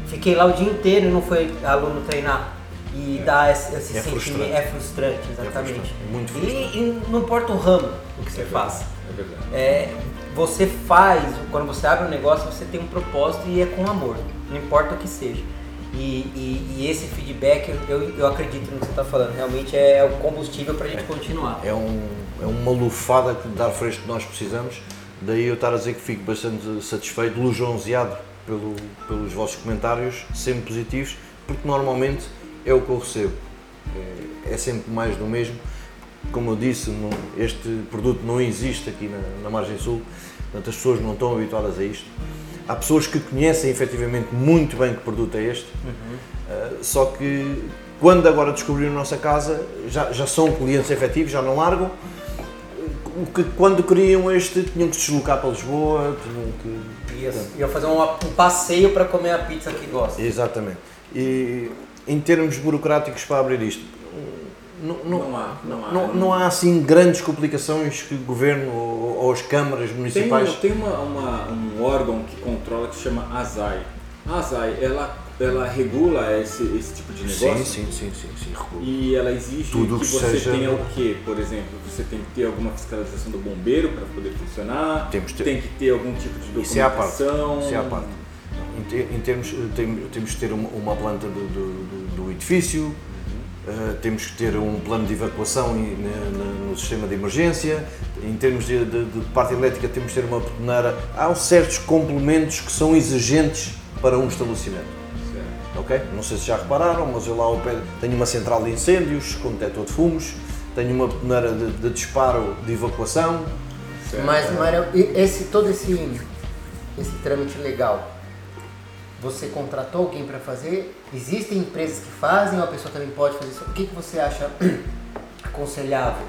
fiquei lá o dia inteiro e não fui aluno treinar. E dá esse, esse É sentimento. frustrante. É frustrante, exatamente. frustrante, muito E, e não importa o ramo o que você faça. É verdade. É, você faz, quando você abre um negócio, você tem um propósito e é com amor, não importa o que seja. E, e- e esse feedback, eu, eu acredito no que você está falando, realmente é, o combustível para a gente continuar. É, um, é uma lufada que de ar fresco que nós precisamos. Daí eu estar a dizer que fico bastante satisfeito, lisonjeado pelo, pelos vossos comentários, sempre positivos, porque normalmente é o que eu recebo. É, é sempre mais do mesmo. Como eu disse, não- este produto não existe aqui na, na Margem Sul, portanto as pessoas não estão habituadas a isto. Há pessoas que conhecem efetivamente muito bem que produto é este, Uh, só que quando agora descobriram a nossa casa, já, já são clientes efetivos, já não largam. Que quando queriam este tinham que se deslocar para Lisboa, tinham que. Ia, ia fazer um, um passeio para comer a pizza que gosta. Exatamente. E em termos burocráticos para abrir isto, não, não, Não há, não há. não, não há assim grandes complicações que o governo ou, ou as câmaras Tem, municipais. tem uma, uma- um órgão que controla que se chama ASAI. A ASAI, ela, ela regula esse, esse tipo de negócio Sim, sim, sim, sim, sim, recuo. e ela exige Tudo que que você seja- tenha o quê? Por exemplo, você tem que ter alguma fiscalização do bombeiro para poder funcionar, Temos ter- tem que ter algum tipo de Isso é à parte. documentação. Isso é à parte. Em, te- em termos, tem- temos que ter uma, uma planta do- do edifício, eh, temos que ter um plano de evacuação em- na- na- no sistema de emergência, em termos de, de- de parte elétrica temos que ter uma betoneira. Há certos complementos que são exigentes para um estabelecimento. Certo. ok? Não sei se já repararam, mas eu lá ao pé tenho uma central de incêndios com detector de fumos, tenho uma betoneira de, de disparo de evacuação, certo. Mas, Mário, e esse, todo esse, esse trâmite legal, você contratou alguém para fazer? Existem empresas que fazem ou a pessoa também pode fazer isso? O que, que você acha aconselhável?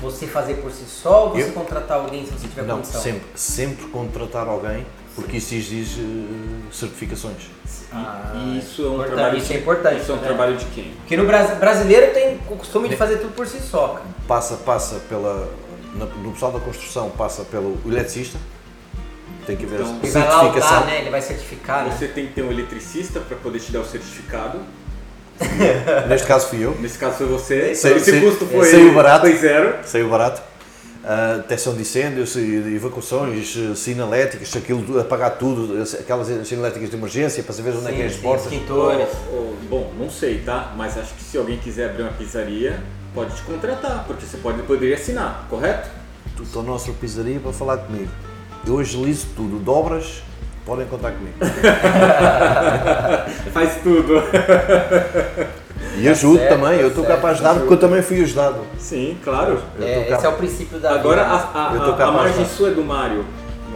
Você fazer por si só ou você Eu? contratar alguém se você tiver Não, condição? sempre, sempre contratar alguém, porque isso exige eh, certificações. Ah, E isso é um importante, trabalho isso é importante, Isso é um né? trabalho de quem? Porque no Brasil, brasileiro tem o costume de fazer tudo por si só, cara. Passa, passa pela. na- no pessoal da construção passa pelo eletricista, tem que haver Então, Ele vai lá certificação. autar, né? Ele vai certificar, né? Você tem que ter um eletricista para poder te dar o certificado. Neste caso fui eu, Nesse caso foi você. Sei- Esse sei- custo foi, sei o barato. foi zero. saiu barato. Ah, detecção de incêndios, evacuações, eh, sinaléticas, aquilo, apagar tudo, aquelas sinaléticas de emergência para saber onde é que é as Sim, sim, portas. extintores. Ô, ô, bom, não sei, tá? Mas acho que se alguém quiser abrir uma pizzaria, pode te contratar, porque você pode, poderia assinar, correto? tu à nossa pizzaria para falar comigo. Eu agilizo tudo, dobras, podem contar comigo. Faz tudo. E ajudo certo, também, tá eu estou certo, capaz de dar porque eu também fui ajudado. Sim, claro. É, esse é o princípio da Agora vida. a, a, a, a margem sua é do Mário,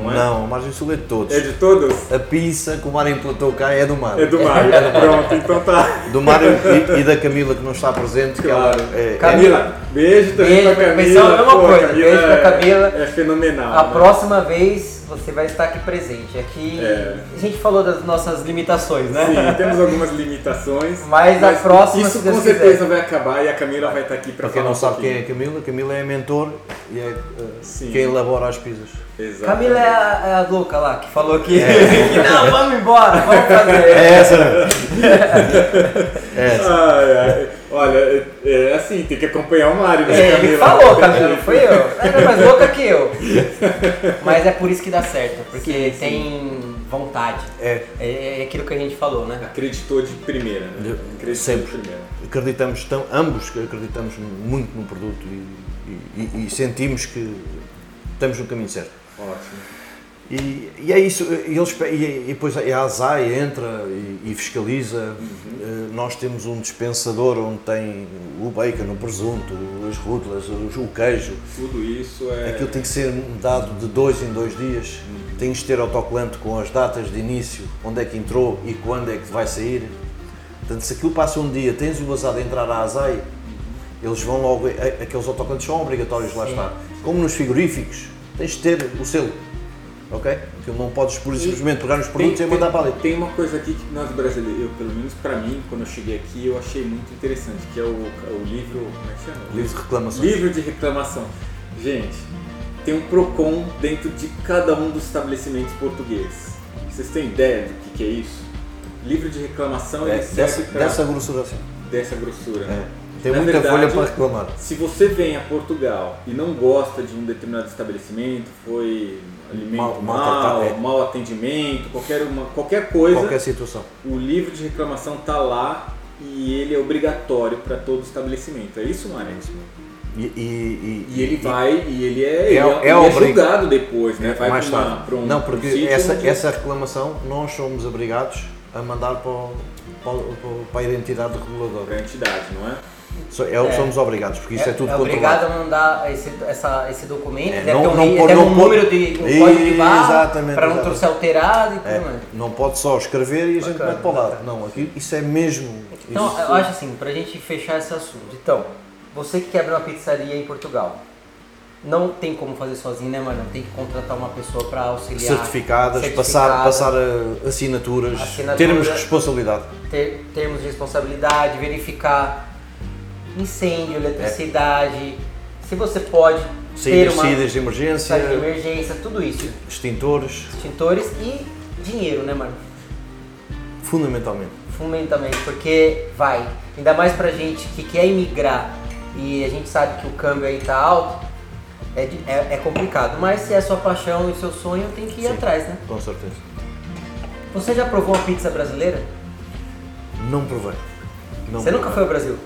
não é? Não, a margem sul é de todos. É de todos? A pizza que o Mário implantou cá é do Mário. É do Mário. Pronto, então tá. Do Mário e, e da Camila que não está presente, que ela Claro. é, Camila, beijo também Beijo, pra Camila. pensou a mesma Pô, coisa, Camila beijo pra é- Camila. É fenomenal. A né? próxima vez você vai estar aqui presente. Aqui É. a gente falou das nossas limitações, né? Sim, temos algumas limitações. Mas a próxima, Isso com certeza quiser. vai acabar e a Camila vai estar aqui para Para quem falar não um sabe quem é. Camila, Camila é a mentor e é Sim. quem elabora as pizzas. Exato. Camila é a, é a louca lá que falou que, que não, vamos embora, vamos fazer. É essa, né? É essa. Ai, ai. Olha, é, é assim, tem que acompanhar o Mário, né, É, ele Camila? falou, Não tem Camila, não foi eu. Ela é mais louca que eu. Mas é por isso que dá certo, porque tem vontade. É. É, é aquilo que a gente falou, né? Acreditou de primeira, né? Acreditou sempre. de primeira. Acreditamos, tão, ambos que acreditamos muito no produto e, e- e sentimos que estamos no caminho certo. Ótimo. E, e é isso, e, eles, e, e depois a ASAI entra e, e fiscaliza. Eh, Nós temos um dispensador onde tem o bacon, o presunto, as rútulas, o, queijo. Tudo isso é. Aquilo tem que ser dado de dois em dois dias. Tens de ter autocolante com as datas de início, onde é que entrou e quando é que vai sair. Portanto, se aquilo passa um dia, tens o vazado a entrar à ASAI, eles vão logo. Aqueles autocolantes são obrigatórios lá estar. Como nos frigoríficos, tens de ter o selo. Ok? Aquilo não podes por simplesmente pegar nos produtos e mandar para ali. tem uma coisa aqui que nós brasileiros, eu, pelo menos para mim, quando eu cheguei aqui, eu achei muito interessante, que é o, o livro. Como é que chama? Livro de reclamações. Livro de reclamação. Gente, tem um PROCON dentro de cada um dos estabelecimentos portugueses. Vocês têm ideia do que, que é isso? Livro de reclamação É, dessa, pra- dessa grossura assim. dessa grossura. É. Tem Na muita verdade, folha para reclamar. Se você vem a Portugal e não gosta de um determinado estabelecimento, foi alimento Mal- mal, maltratado, é. mau atendimento, qualquer, uma, qualquer coisa, Qualquer situação. o livro de reclamação está lá e ele é obrigatório para todo estabelecimento. É isso, Mário? E, e, e, E ele vai, e ele é, É- ele é, é é julgado depois, né? Vai mais uma- tarde. pra um, não, um porque essa, onde- essa reclamação nós somos obrigados a mandar para, o- para, para a entidade reguladora. pra entidade, não é? É o que É. somos obrigados, porque isso é, tudo é obrigado controlado. a mandar esse, essa, esse documento, É, deve não- ter um, não deve não um número de um código de barra Exatamente, para não exatamente. trouxer alterado e tudo É, mais. não pode só escrever e a gente mete para o lado. Não, aqui, isso é mesmo. Então, isso- eu acho assim, pra gente fechar esse assunto. Então, você que quer abrir uma pizzaria em Portugal, não tem como fazer sozinho, né, mano? Tem que contratar uma pessoa pra auxiliar. certificadas, certificada, passar, passar assinaturas, Assinatura. termos de responsabilidade. ter termos de responsabilidade, verificar incêndio, eletricidade, se você pode ter Saídas, uma saídas de emergência, de emergência, tudo isso. extintores, Extintores e dinheiro, né, mano? fundamentalmente. Fundamentalmente, porque vai. Ainda mais pra gente que quer imigrar e a gente sabe que o câmbio aí tá alto, é, é, é complicado. Mas se é sua paixão e seu sonho, tem que ir Sim. atrás, né? Com certeza. Você já provou uma pizza brasileira? Não provei. Não Você nunca provei. foi ao Brasil?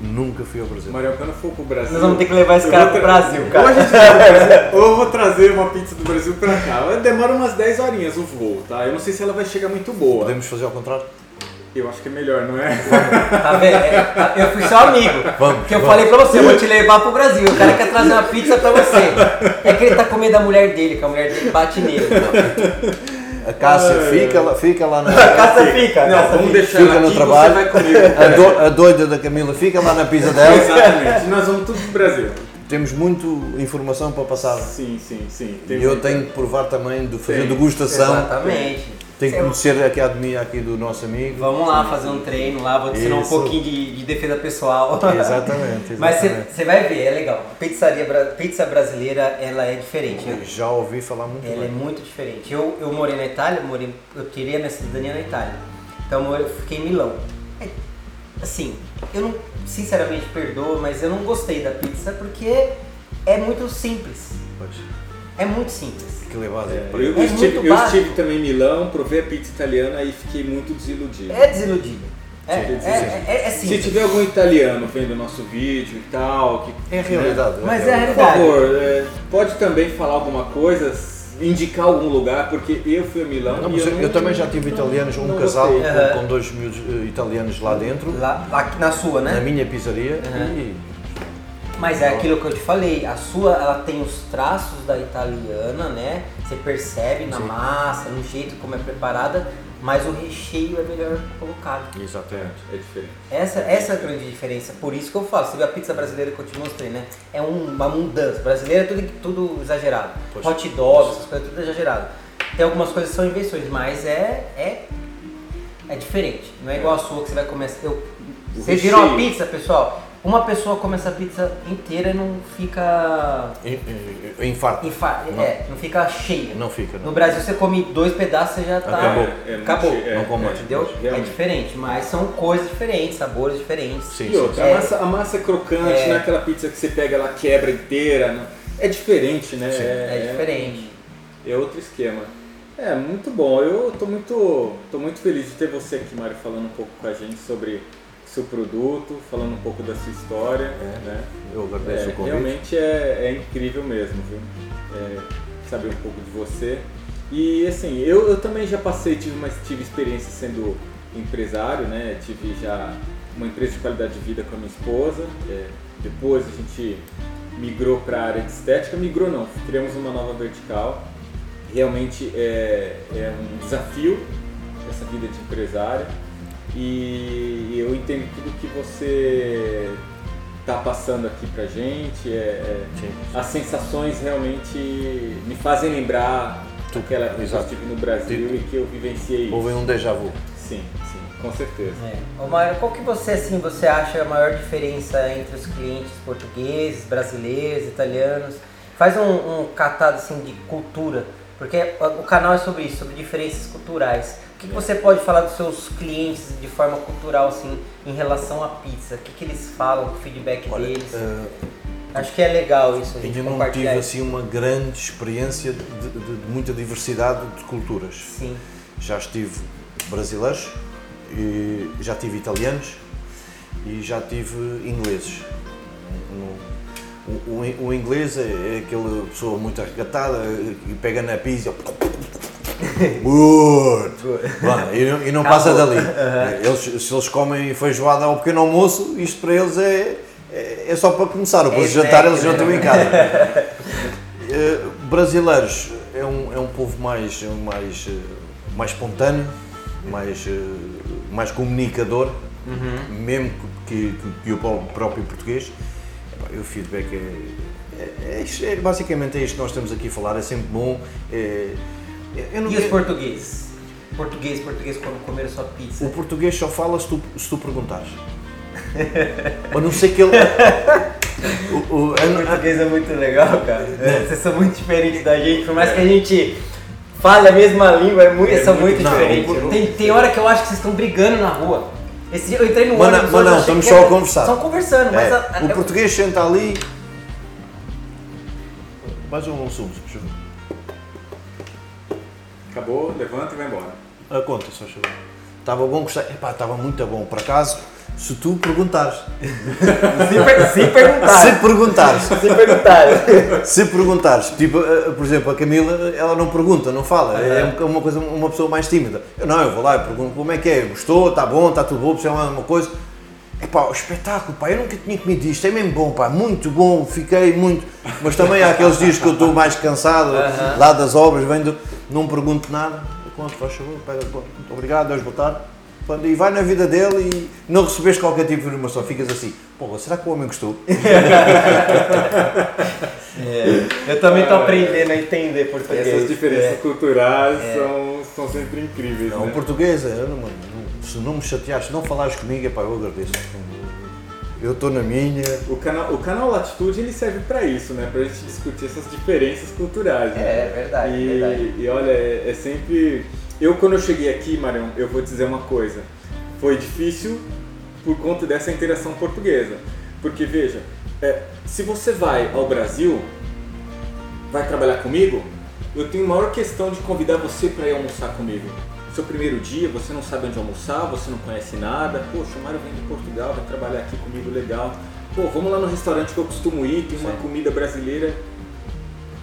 Nunca fui ao Brasil. Marião, quando for pro Brasil. Nós vamos ter que levar esse cara pro Brasil, Ou, a cara. gente vai pro Brasil, ou eu vou trazer uma pizza do Brasil pra cá. Demora umas 10 horinhas o voo, tá? Eu não sei se ela vai chegar muito boa. Podemos fazer ao contrário? Eu acho que é melhor, não é? Tá vendo? É, tá- eu fui seu amigo. Vamos, Porque eu vamos. falei pra você, eu vou te levar pro Brasil. O cara quer trazer uma pizza pra você. É que ele tá com medo da mulher dele, que a mulher dele bate nele. A Cássia fica, lá, fica lá na. A caça fica. Não, caça vamos fica. deixar Fica no trabalho. você vai comigo. A, do- a doida da Camila fica lá na pizza dela. Exatamente. Nós vamos tudo pro Brasil. Temos muito informação para passar. Sim, sim, sim. E eu tenho que provar também de fazer degustação. Exatamente. Tenho que conhecer a academia aqui do nosso amigo. Vamos lá fazer um treino lá, vou te ensinar um pouquinho de, de defesa pessoal. Exatamente, Mas exatamente. você vai ver, é legal. Pizzaria, bra- pizza brasileira, ela é diferente. Eu- Já ouvi falar muito Ela é bem. muito diferente. Eu, eu morei na Itália, morei, eu tirei a minha cidadania na Itália. Então eu fiquei em Milão. É, assim, eu não, sinceramente perdoa, mas eu não gostei da pizza porque é muito simples. Pois, É muito simples. Aquilo é básico. Eu, eu É estive, eu estive também em Milão, provei a pizza italiana e fiquei muito desiludido. É desiludido. É, dizer, é, é, é Se tiver algum italiano vendo o nosso vídeo e tal, que, É a realidade. Mas é é a por realidade. favor, é, pode também falar alguma coisa, indicar algum lugar, porque eu fui a Milão Não, e eu, não- eu também já tive não- italianos, um casal com, com dois miúdos eh, italianos lá dentro, Lá, lá na sua, né? na minha pizzaria, Aham. e Mas é aquilo que eu te falei, a sua ela tem os traços da italiana, né? Você percebe na Sim. massa, no jeito como é preparada, mas o recheio é melhor colocado. exatamente. É, é diferente. Essa, essa é a grande diferença. Por isso que eu falo, você vê a pizza brasileira que eu te mostrei, né? É um- uma mudança. Brasileira é tudo, tudo exagerado. Pois. Hot dogs, essas coisas, tudo exagerado. Tem algumas coisas que são invenções, mas é, é, é diferente. Não é igual a sua que você vai começar. Eu, vocês viram uma recheio. pizza, pessoal? Uma pessoa come essa pizza inteira e não fica. Infarto. Infa Não. É, não fica cheia. Não fica, No não. Brasil você come dois pedaços e já tá. Acabou. É, é Acabou. é, Não como é. Entendeu? É diferente, mas são coisas diferentes, sabores diferentes. Sim, E sim, outra, a, massa, a massa é crocante, É. não é aquela pizza que você pega, ela quebra inteira. não- É diferente, né? É diferente. É outro esquema. É, muito bom. Eu tô muito, tô muito feliz de ter você aqui, Mário, falando um pouco com a gente sobre seu produto, falando um pouco da sua história. É. Né? Eu agradeço É, o convite. realmente é, é incrível mesmo, viu? É, saber um pouco de você. E assim, eu, eu também já passei, tive, uma, tive experiência sendo empresário, né? Tive já uma empresa de qualidade de vida com a minha esposa. É, depois a gente migrou para a área de estética. Migrou não, criamos uma nova vertical. Realmente é, é um desafio essa vida de empresário. E eu entendo tudo que você está passando aqui pra gente. É, é- as sensações realmente me fazem lembrar Tu- aquela época que eu estive no Brasil e que eu vivenciei isso. Houve um déjà vu. Sim, sim, com certeza. É. Ô Mário, qual que você assim você acha a maior diferença entre os clientes portugueses, brasileiros, italianos? Faz um, um catado assim de cultura, porque o canal é sobre isso, sobre diferenças culturais. O que, que você pode falar dos seus clientes de forma cultural assim em relação à pizza? O que, que eles falam, o feedback Olha, deles? eh, Acho que é legal isso ainda não tive assim uma grande experiência de, de- de muita diversidade de culturas. Sim. Já estive brasileiros, e já tive italianos e já tive ingleses. O, o- o inglês é, é aquela pessoa muito arregatada que pega na pizza. Bom, e, não- e não passa dali. Eles, se eles comem feijoada ao pequeno almoço, isto para eles é, é, é só para começar. Depois de É jantar, snack, eles jantam em casa. Eh, brasileiros é um, é um povo mais, mais, eh, mais espontâneo, mais, eh, mais comunicador, mesmo que, que, que o pró- próprio português. O feedback é, é, é é- basicamente é isto que nós estamos aqui a falar, é sempre bom. é- E os portugueses? Português, português quando comer sua pizza. o português só fala se tu, se tu perguntares. A não ser que ele. O, o- O português é muito legal, cara. Vocês são muito diferentes da gente, por mais que a gente fale a mesma língua, é muito, É são muito- muito, não, diferentes. o- Tem, tem hora que eu acho que vocês estão brigando na rua. Esse dia eu entrei no Mas não- ônibus mas não, estamos só a conversar. Só conversando, mas É, a- a- o português senta ali. Mais um sumo, por favor. Acabou, levanta e vai embora. A conta, só favor. Estava bom, gostei. Epá, estava muito bom. Por acaso, se tu perguntares. sem, per- perguntar. Se perguntares. sem perguntar. Se perguntares, tipo, eh, por exemplo, a Camila, ela não pergunta, não fala, é um- uma coisa, uma pessoa mais tímida. Eu não, eu vou lá e pergunto como é que é, gostou, está bom, está tudo bom, precisa de uma coisa. Epá, o espetáculo, pá, eu nunca tinha comido isto, é mesmo bom, pá, muito bom, fiquei muito. Mas também há aqueles dias que eu estou mais cansado, lá das obras, vendo, não pergunto nada, conto, faz favor, pega, muito obrigado, Deus boa tarde. E vai na vida dele e não recebes qualquer tipo de informação, ficas assim, porra, será que o homem gostou? Eu também tô aprendendo a entender português. Essas diferenças É. culturais são, são sempre incríveis. Não, né? o português, eu não, não- se não me chateares, se não falares comigo, epá, eu agradeço. Eu estou na minha. O canal, o canal Latitude ele serve para isso, né? Pra gente discutir essas diferenças culturais. né? É, verdade, e, verdade. E olha, é, é sempre. Eu, quando eu cheguei aqui, Marião, eu vou dizer uma coisa. Foi difícil por conta dessa interação portuguesa. Porque, veja, é, se você vai ao Brasil, vai trabalhar comigo, eu tenho maior questão de convidar você para ir almoçar comigo. Seu primeiro dia, você não sabe onde almoçar, você não conhece nada. Poxa, o Mário vem de Portugal, vai trabalhar aqui comigo legal. Pô, vamos lá no restaurante que eu costumo ir, tem uma Sim. comida brasileira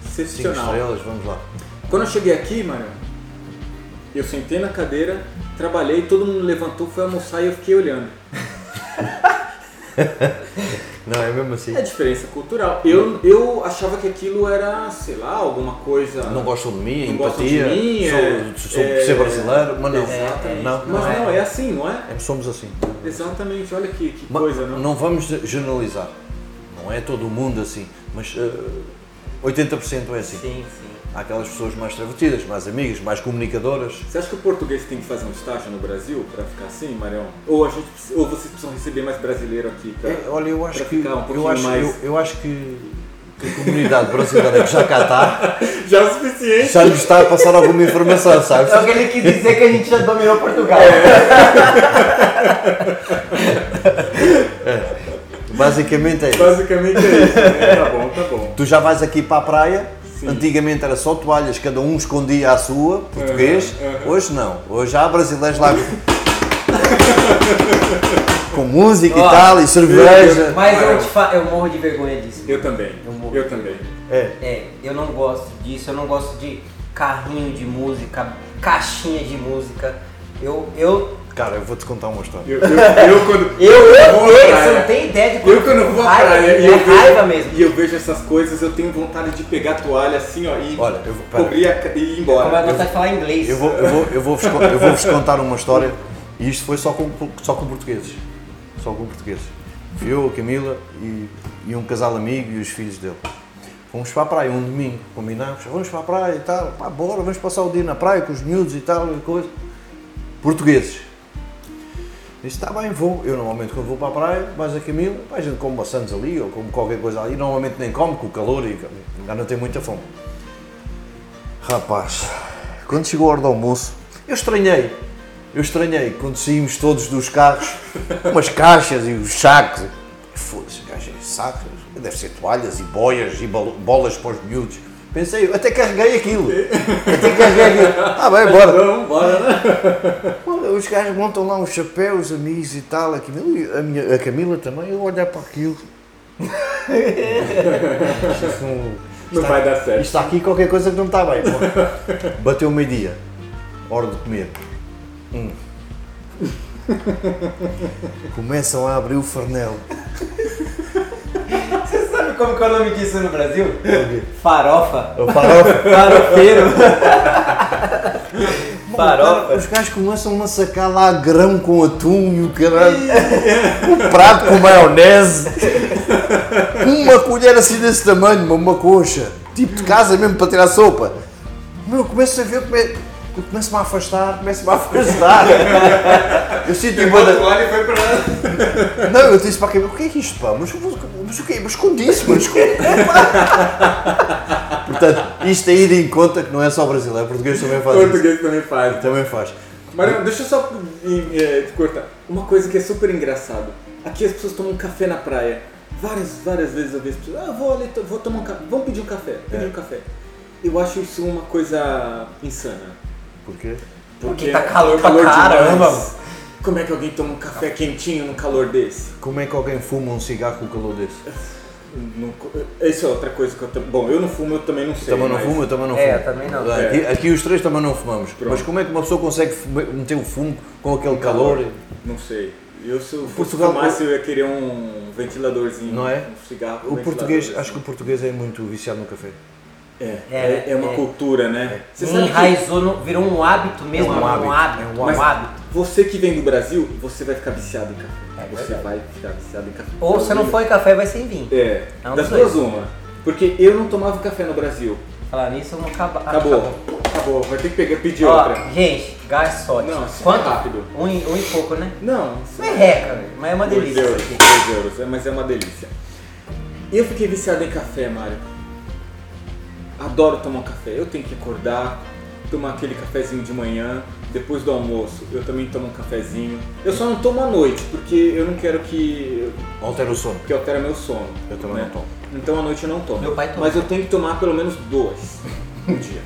Cinco excepcional. estrelas, vamos lá. Quando eu cheguei aqui, mano, eu sentei na cadeira, trabalhei, todo mundo levantou, foi almoçar e eu fiquei olhando. Não, é mesmo assim. É diferença cultural. Eu, eu achava que aquilo era, sei lá, alguma coisa. Não gostam de mim, Não gostam empatia, de mim, sou, é- sou é- ser brasileiro, mas não. Exatamente. Não, Mas não é. não, é assim, não é? É, somos assim. Exatamente, olha que, que Ma- coisa, não? não vamos generalizar. Não é todo mundo assim, mas eh, 80% é assim. Sim, sim. Há aquelas pessoas mais extrovertidas, mais amigas, mais comunicadoras. Você acha que o português tem que fazer um estágio no Brasil para ficar assim, Marião? Ou, a gente, ou vocês precisam receber mais brasileiro aqui? Pra... É, olha, eu acho que ficar um eu acho, mais- eu, eu acho que, que a comunidade brasileira que já cá está Já é o suficiente? já lhe está a passar alguma informação, sabes? Só que ele quis dizer que a gente já dominou Portugal. Basicamente é isso. Basicamente é isso, né? Tá bom, tá bom. Tu já vais aqui para a praia, Sim. antigamente era só toalhas, cada um escondia a sua, português. Hoje não, hoje há brasileiros lá com música Ó, e tal, e cerveja. Mas eu, te fa... eu morro de vergonha disso. Eu também, Eu morro. eu também. É, É, eu não gosto disso, eu não gosto de carrinho de música, caixinha de música. Eu, eu, cara, eu vou-te contar uma história. Eu, eu, eu quando eu, eu, vou praia- você não tem ideia de Eu quando vou à raiva, praia e é eu, raiva vejo, mesmo. e eu vejo essas coisas, eu tenho vontade de pegar a toalha assim, ó, e Olha, eu vou- cobrir a, e ir Como é embora. que vontade de falar inglês? Eu vou, eu vou, eu vou-vos con- eu vou-vos contar uma história e isto foi só com, só com portugueses. Só com portugueses. Eu, a Camila e, e um casal amigo e os filhos dele. Fomos para a praia um domingo, combinámos, vamos para a praia e tal, pá, bora, vamos passar o dia na praia com os miúdos e tal, e coisa. Portugueses. Disse, está bem, vou. Eu normalmente quando vou para a praia, vais a Camila, pá, a gente come maçãs ali ou come qualquer coisa ali, normalmente nem come com o calor e já não tem muita fome. Rapaz, quando chegou a hora do almoço, eu estranhei. Eu estranhei quando saímos todos dos carros, umas caixas e os sacos. Foda-se, caixas e sacos, deve ser toalhas e boias e bol- bolas para os miúdos. Pensei, até carreguei aquilo. Até carreguei aquilo. Ah, bem, bora. Bora, né? Os gajos montam lá uns chapéus, amigos e tal. A Camila, a, minha, a Camila também, eu olhar para aquilo. Isto não, vai dar certo. isto está aqui qualquer coisa que não está bem. Bateu meio-dia. Hora de comer. Hum. Começam a abrir o farnel. Como que é o nome disso no Brasil? Farofa. O farofa. Farofeiro. Farofa. Os gajos começam a sacar lá grão com atum e o caralho. Um prato com maionese. Uma colher assim desse tamanho, uma coxa. Tipo de casa mesmo para tirar sopa. Meu, eu começo a ver como é. Eu começo-me a afastar, começo-me a afastar. Eu sinto Pegou a embora. toalha e foi lá. Não, eu disse para quem, o que é que isto, pá? Mas, mas o quê? Mas escondi-se, mas escondi Portanto, isto aí de em conta que não é só brasileiro, português também faz isso. Português também faz. Também faz. Marião, deixa eu só eh, te cortar. Uma coisa que é super engraçado. Aqui as pessoas tomam café na praia. Várias, várias vezes eu vejo pessoas, ah, vou ali, vou tomar um café. Vamos pedir um café, pedir É. um café. Eu acho isso uma coisa insana. Por quê? Porque tá calor pra caramba. demais. Como é que alguém toma um café quentinho num calor desse? Como é que alguém fuma um cigarro com calor desse? Não Essa é outra coisa que eu também. Bom, eu não fumo, eu também não sei. também não mas- fumo, eu também não É, fumo. eu também não. Aqui, aqui os três também não fumamos. Pronto. Mas como é que uma pessoa consegue meter o fumo com aquele calor? Não sei. Eu se eu Portugal- fumasse, eu ia querer um ventiladorzinho. Não é? Um cigarro O português, acho que o português é muito viciado no café. É, É, é, é uma é. cultura, né? Você sabe que Enraizou, no, virou um hábito mesmo, É um um hábito, hábito. é um um Mas hábito. você que vem do Brasil, você vai ficar viciado em café. É você vai ficar viciado em café. Ou se não for em café, vai ser em vinho. É, É um das duas uma. Porque eu não tomava café no Brasil. Falar nisso, não acaba. Acabou. Acabou. Vai ter que pegar, pedir Ó, outra. gente, garçote. Não, é Quanto? rápido. Um, e- um e pouco, né? Não, Não é reca, mas é uma delícia euros, isso aqui. dois euros, é, mas é uma delícia. E eu fiquei viciado em café, Mário. Adoro tomar um café. Eu tenho que acordar, tomar aquele cafezinho de manhã, depois do almoço eu também tomo um cafezinho. Eu só não tomo à noite, porque eu não quero que, Altera o sono. que altere meu sono. Eu também né? não tomo. Então à noite eu não tomo. Meu pai toma. Mas eu tenho que tomar pelo menos dois no dia.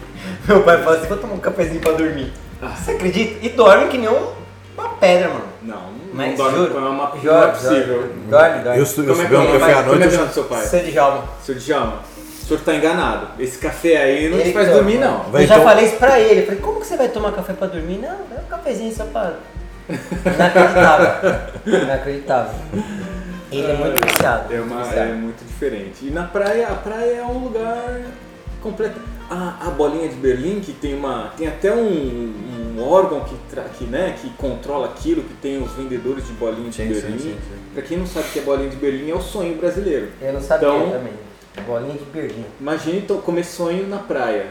Meu pai fala assim, vou tomar um cafezinho pra dormir. Você acredita? E dorme que nem um- uma pedra, mano. Não, não Mas dorme juro, com uma, não é Jorge, possível. Dorme, dorme. Eu, eu Como é beber que um é? café à Como noite, é eu que é o já... nome do seu pai? Seu Djalma. Seu Djalma, senhor tá enganado. Esse café aí não Ele te faz que dormir, não. Vai, eu já então- falei isso pra ele. Eu falei, como que você vai tomar café pra dormir? Não, é um cafezinho só pra. Inacreditável. Inacreditável. Ele é muito viciado. É, uma, muito é muito diferente. E na praia, a praia é um lugar completo. A, a bolinha de Berlim, que tem uma. Tem até um, um órgão que, tra- que, né, que controla aquilo, que tem os vendedores de bolinha de Sim, sim, Berlim. sim, sim. Pra quem não sabe o que é bolinha de Berlim, é o sonho brasileiro. Eu não sabia Então- também. Bolinha de Berlim. Imagine então, comer sonho na praia.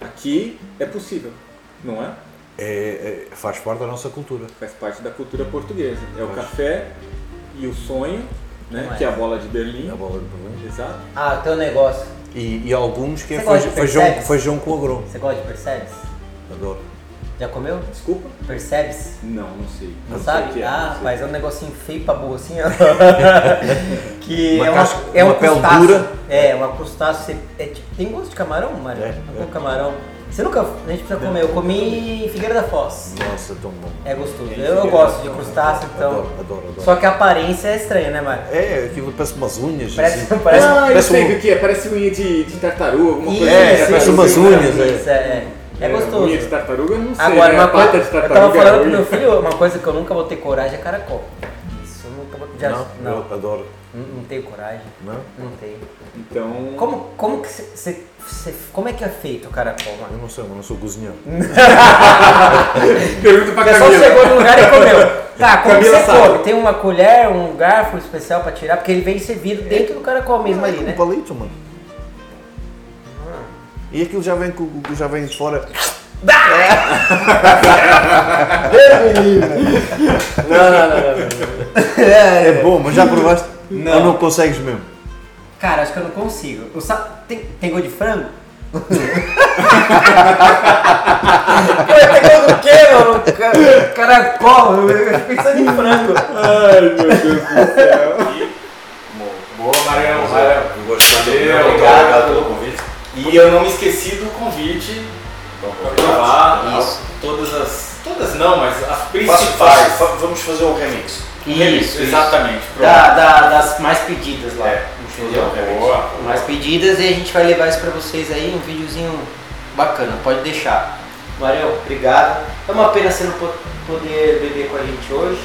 Aqui é possível, não é? É, é- faz parte da nossa cultura. Faz parte da cultura portuguesa. É o Faz. café e o sonho, né? Não é. Que é a bola de Berlim. A bola de Berlim. Exato. Ah, teu negócio. E, e alguns que é Você gosta feijão, feijão, feijão com agrão. Você gosta de Percebes? Adoro. Já comeu? Desculpa? Percebes? Não, não sei. Não, sei sabe? que é, ah, não sei. rapaz, é um negocinho feio pra burro assim, ó. que Uma é, uma, casca- é um uma pele crustáceo. dura. É, uma crustáceo. É, tipo, tem gosto de camarão, Mário? É, É, é. camarão. Você nunca. A gente precisa comer. Eu comi Figueira da Foz. Nossa, tão bom. É gostoso. Eu, eu gosto de crustáceo, então. Adoro, adoro, adoro. Só que a aparência é estranha, né, Mário? É, aquilo parece umas unhas. Parece, assim. parece, ah, eu parece sei um- o que é. Parece unha de, de tartaruga, alguma coisa É, parece Eu umas sei, unhas, né? é. Isso, é, é. É gostoso. Unha de tartaruga eu não sei. Agora, né? uma coisa, de eu tartaruga tava é falando pro meu filho, uma coisa que eu nunca vou ter coragem é caracol. Isso eu nunca vou. Já, Não, não, eu adoro. não, não tenho coragem. Não? Não tenho. Então. Como, como que você. Como é que é feito o caracol, Eu mano? não sei, eu não sou cozinheiro. Pergunta pra Você só Camila. chegou no lugar e comeu. Tá, como que Camila você sabe. come? Tem uma colher, um garfo especial pra tirar, porque ele vem servido dentro do caracol mesmo ali, com né? palito, mano. E aquilo já vem, já vem de fora. Não, não, não, não. É bom, mas já provaste? Não. Ou não consegues mesmo? Cara, acho que eu não consigo. O sa... tem, tem gosto de frango? Pô, tem gosto do quê, mano? Ca- Caracol, eu pensando em frango. Ai, meu Deus do céu. Boa. Eu Muito obrigado. obrigado pelo convite. E eu não me esqueci do convite para provar Isso. todas as. Todas não, mas as principais. faço- vamos fazer um remix. Isso, exatamente. pronto. Da, da- das mais pedidas lá. É, entendeu? Boa. Mais pedidas e a gente vai levar isso pra vocês aí, um videozinho bacana, pode deixar. Marião, obrigado. É uma pena você não po- poder beber com a gente hoje,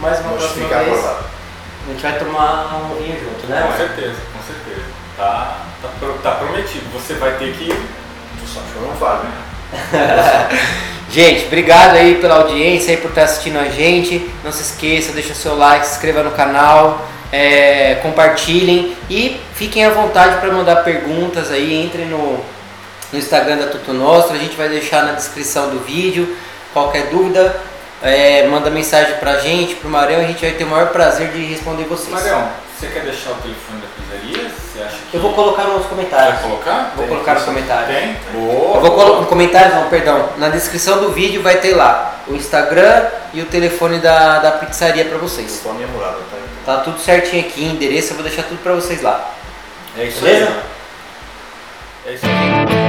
mas uma Vamos próxima ficar vez acordado. a gente vai tomar um vinho junto, né? Com certeza, com certeza. Tá, tá, tá prometido. Você vai ter que. Tu que eu não falo, né? Gente, obrigado aí pela audiência, aí por estar assistindo a gente. Não se esqueça, deixa seu like, se inscreva no canal, é, compartilhem e fiquem à vontade para mandar perguntas aí. Entrem no, no Instagram da Tuto Nostra, a gente vai deixar na descrição do vídeo. Qualquer dúvida, é, manda mensagem pra gente, pro Marião, a gente vai ter o maior prazer de responder vocês. Marião, você quer deixar o telefone da pizzaria? Você acha que. Eu vou colocar nos Vai comentários. colocar? Vou Tem? colocar nos comentários. Tem? Boa. Eu vou colocar no comentário, não, perdão. Na descrição do vídeo vai ter lá o Instagram e o telefone da, da pizzaria pra vocês. Estou a minha morada, tá? Tá tudo certinho aqui, endereço, eu vou deixar tudo pra vocês lá. É isso Beleza? aí. É isso aí.